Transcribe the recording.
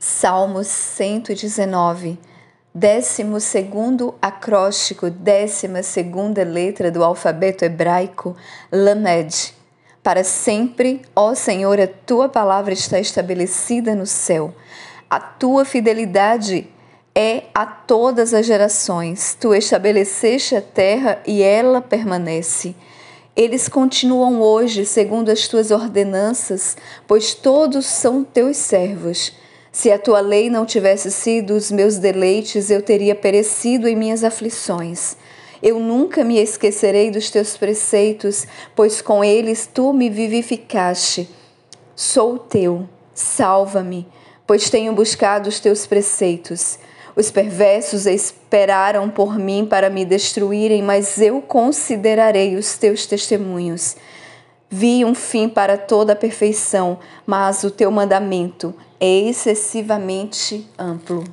Salmos 119, 12 acróstico, 12 letra do alfabeto hebraico, Lamed. Para sempre, ó Senhor, a tua palavra está estabelecida no céu. A tua fidelidade é a todas as gerações. Tu estabeleceste a terra e ela permanece. Eles continuam hoje segundo as tuas ordenanças, pois todos são teus servos. Se a tua lei não tivesse sido os meus deleites, eu teria perecido em minhas aflições. Eu nunca me esquecerei dos teus preceitos, pois com eles tu me vivificaste. Sou teu, salva-me, pois tenho buscado os teus preceitos. Os perversos esperaram por mim para me destruírem, mas eu considerarei os teus testemunhos. Vi um fim para toda a perfeição, mas o teu mandamento é excessivamente amplo.